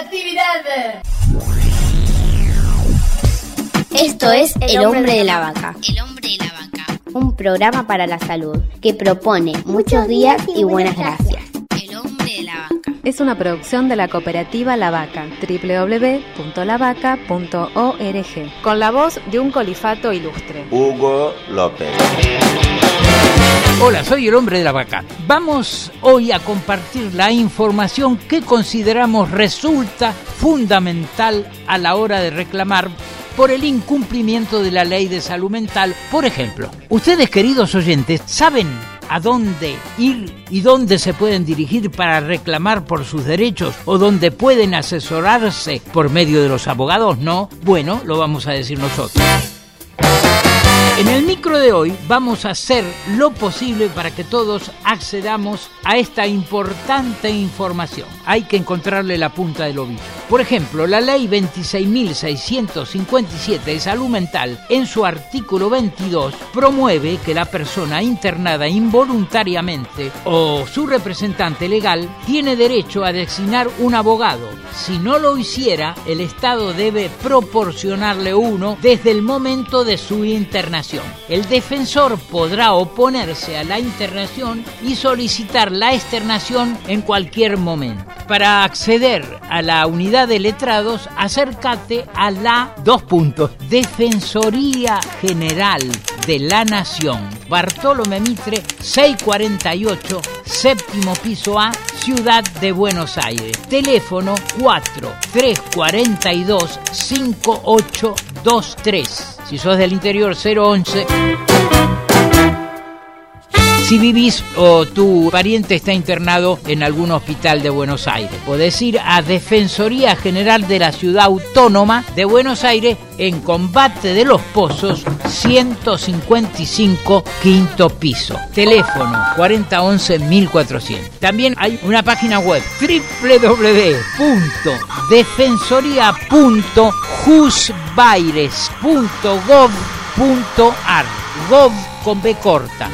actividad. Esto es El hombre de la vaca. El hombre de la vaca. Un programa para la salud que propone muchos días y buenas gracias. El hombre de la vaca. Es una producción de la cooperativa La Vaca, www.lavaca.org, con la voz de un colifato ilustre. Hugo López. Hola, soy el hombre de la vaca. Vamos hoy a compartir la información que consideramos resulta fundamental a la hora de reclamar por el incumplimiento de la ley de salud mental. Por ejemplo, ustedes queridos oyentes, ¿saben a dónde ir y dónde se pueden dirigir para reclamar por sus derechos o dónde pueden asesorarse por medio de los abogados? No, bueno, lo vamos a decir nosotros. En el micro de hoy vamos a hacer lo posible para que todos accedamos a esta importante información. Hay que encontrarle la punta del ovillo. Por ejemplo, la ley 26.657 de salud mental, en su artículo 22, promueve que la persona internada involuntariamente o su representante legal tiene derecho a designar un abogado. Si no lo hiciera, el Estado debe proporcionarle uno desde el momento de su internación. El defensor podrá oponerse a la internación y solicitar la externación en cualquier momento. Para acceder a la unidad de letrados, acércate a la dos puntos Defensoría General de la Nación. Bartolomé Mitre 648, séptimo piso A, Ciudad de Buenos Aires. Teléfono 4 342 5823. Si sos del interior 011. Si vivís o tu pariente está internado en algún hospital de Buenos Aires, podés ir a Defensoría General de la Ciudad Autónoma de Buenos Aires en Combate de los Pozos 155 quinto piso. Teléfono 4011-1400. También hay una página web www.defensoría.jusbaires.gov.ar Gov con B corta.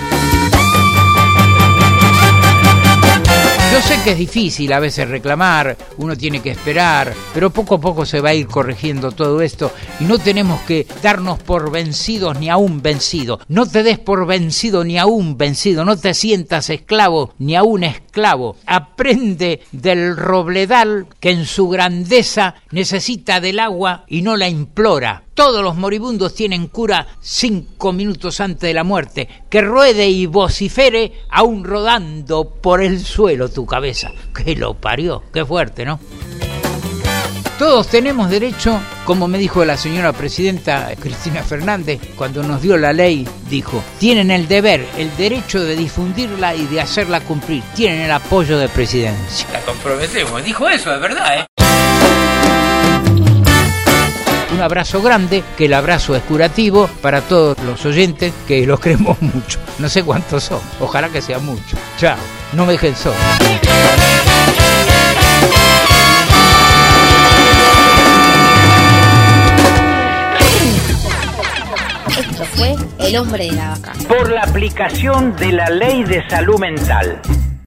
Yo sé que es difícil a veces reclamar, uno tiene que esperar, pero poco a poco se va a ir corrigiendo todo esto y no tenemos que darnos por vencidos ni aún vencido. No te des por vencido ni aún vencido, no te sientas esclavo ni aún esclavo. Aprende del robledal que en su grandeza necesita del agua y no la implora. Todos los moribundos tienen cura cinco minutos antes de la muerte. Que ruede y vocifere aún rodando por el suelo tu cabeza. Que lo parió. Qué fuerte, ¿no? Todos tenemos derecho, como me dijo la señora presidenta Cristina Fernández cuando nos dio la ley, dijo, tienen el deber, el derecho de difundirla y de hacerla cumplir. Tienen el apoyo de presidencia. La comprometemos. Dijo eso, de verdad, ¿eh? Un abrazo grande, que el abrazo es curativo para todos los oyentes, que los queremos mucho. No sé cuántos son, ojalá que sea mucho. Chao, no me dejen solo. Esto fue El hombre de la vaca. Por la aplicación de la ley de salud mental